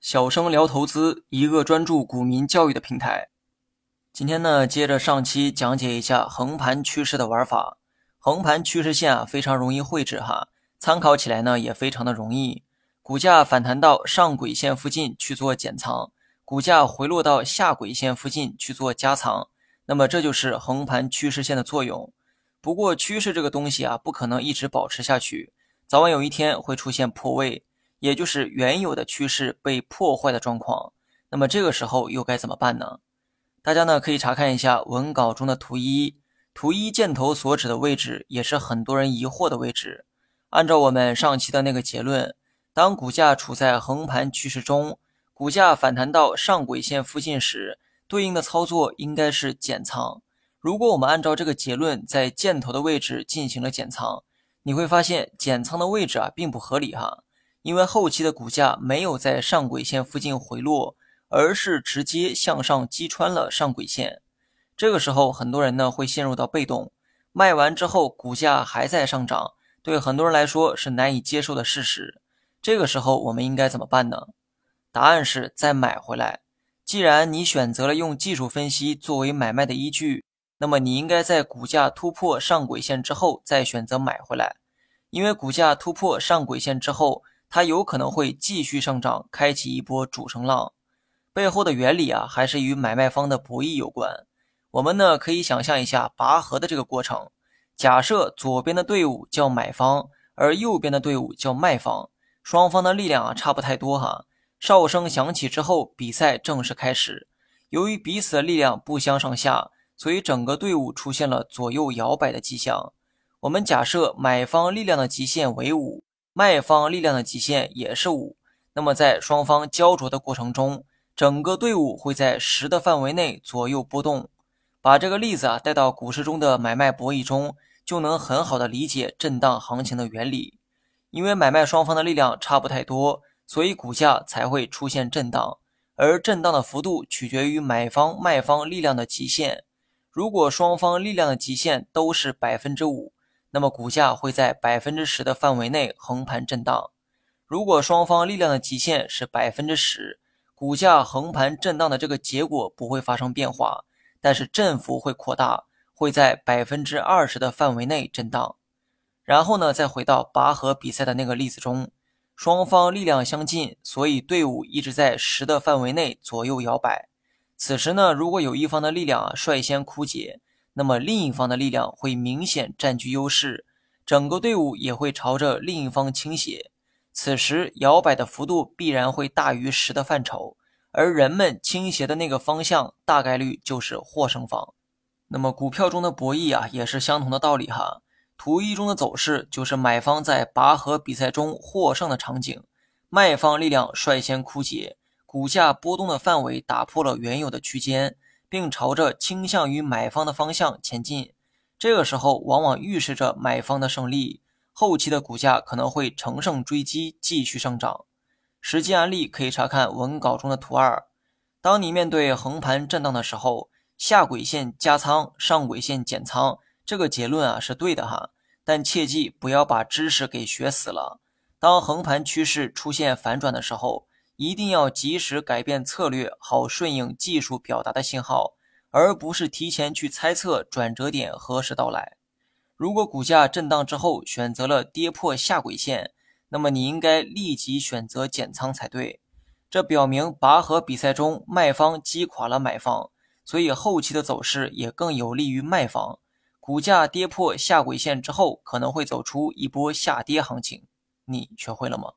小生聊投资，一个专注股民教育的平台。今天呢，接着上期讲解一下横盘趋势的玩法。横盘趋势线啊，非常容易绘制哈，参考起来呢也非常的容易。股价反弹到上轨线附近去做减仓，股价回落到下轨线附近去做加仓，那么这就是横盘趋势线的作用。不过趋势这个东西啊，不可能一直保持下去，早晚有一天会出现破位，也就是原有的趋势被破坏的状况。那么这个时候又该怎么办呢？大家呢可以查看一下文稿中的图一。图一箭头所指的位置，也是很多人疑惑的位置。按照我们上期的那个结论，当股价处在横盘趋势中，股价反弹到上轨线附近时，对应的操作应该是减仓。如果我们按照这个结论，在箭头的位置进行了减仓，你会发现减仓的位置啊并不合理哈，因为后期的股价没有在上轨线附近回落，而是直接向上击穿了上轨线。这个时候，很多人呢会陷入到被动，卖完之后股价还在上涨，对很多人来说是难以接受的事实。这个时候我们应该怎么办呢？答案是再买回来。既然你选择了用技术分析作为买卖的依据，那么你应该在股价突破上轨线之后再选择买回来，因为股价突破上轨线之后，它有可能会继续上涨，开启一波主升浪。背后的原理啊，还是与买卖方的博弈有关。我们呢可以想象一下拔河的这个过程。假设左边的队伍叫买方，而右边的队伍叫卖方，双方的力量啊差不太多哈。哨声响起之后，比赛正式开始。由于彼此的力量不相上下，所以整个队伍出现了左右摇摆的迹象。我们假设买方力量的极限为五，卖方力量的极限也是五。那么在双方焦灼的过程中，整个队伍会在十的范围内左右波动。把这个例子啊带到股市中的买卖博弈中，就能很好的理解震荡行情的原理。因为买卖双方的力量差不太多，所以股价才会出现震荡。而震荡的幅度取决于买方卖方力量的极限。如果双方力量的极限都是百分之五，那么股价会在百分之十的范围内横盘震荡。如果双方力量的极限是百分之十，股价横盘震荡的这个结果不会发生变化。但是振幅会扩大，会在百分之二十的范围内震荡。然后呢，再回到拔河比赛的那个例子中，双方力量相近，所以队伍一直在十的范围内左右摇摆。此时呢，如果有一方的力量啊率先枯竭，那么另一方的力量会明显占据优势，整个队伍也会朝着另一方倾斜。此时摇摆的幅度必然会大于十的范畴。而人们倾斜的那个方向，大概率就是获胜方。那么股票中的博弈啊，也是相同的道理哈。图一中的走势就是买方在拔河比赛中获胜的场景，卖方力量率先枯竭，股价波动的范围打破了原有的区间，并朝着倾向于买方的方向前进。这个时候往往预示着买方的胜利，后期的股价可能会乘胜追击，继续上涨。实际案例可以查看文稿中的图二。当你面对横盘震荡的时候，下轨线加仓，上轨线减仓，这个结论啊是对的哈。但切记不要把知识给学死了。当横盘趋势出现反转的时候，一定要及时改变策略，好顺应技术表达的信号，而不是提前去猜测转折点何时到来。如果股价震荡之后选择了跌破下轨线，那么你应该立即选择减仓才对，这表明拔河比赛中卖方击垮了买方，所以后期的走势也更有利于卖方。股价跌破下轨线之后，可能会走出一波下跌行情。你学会了吗？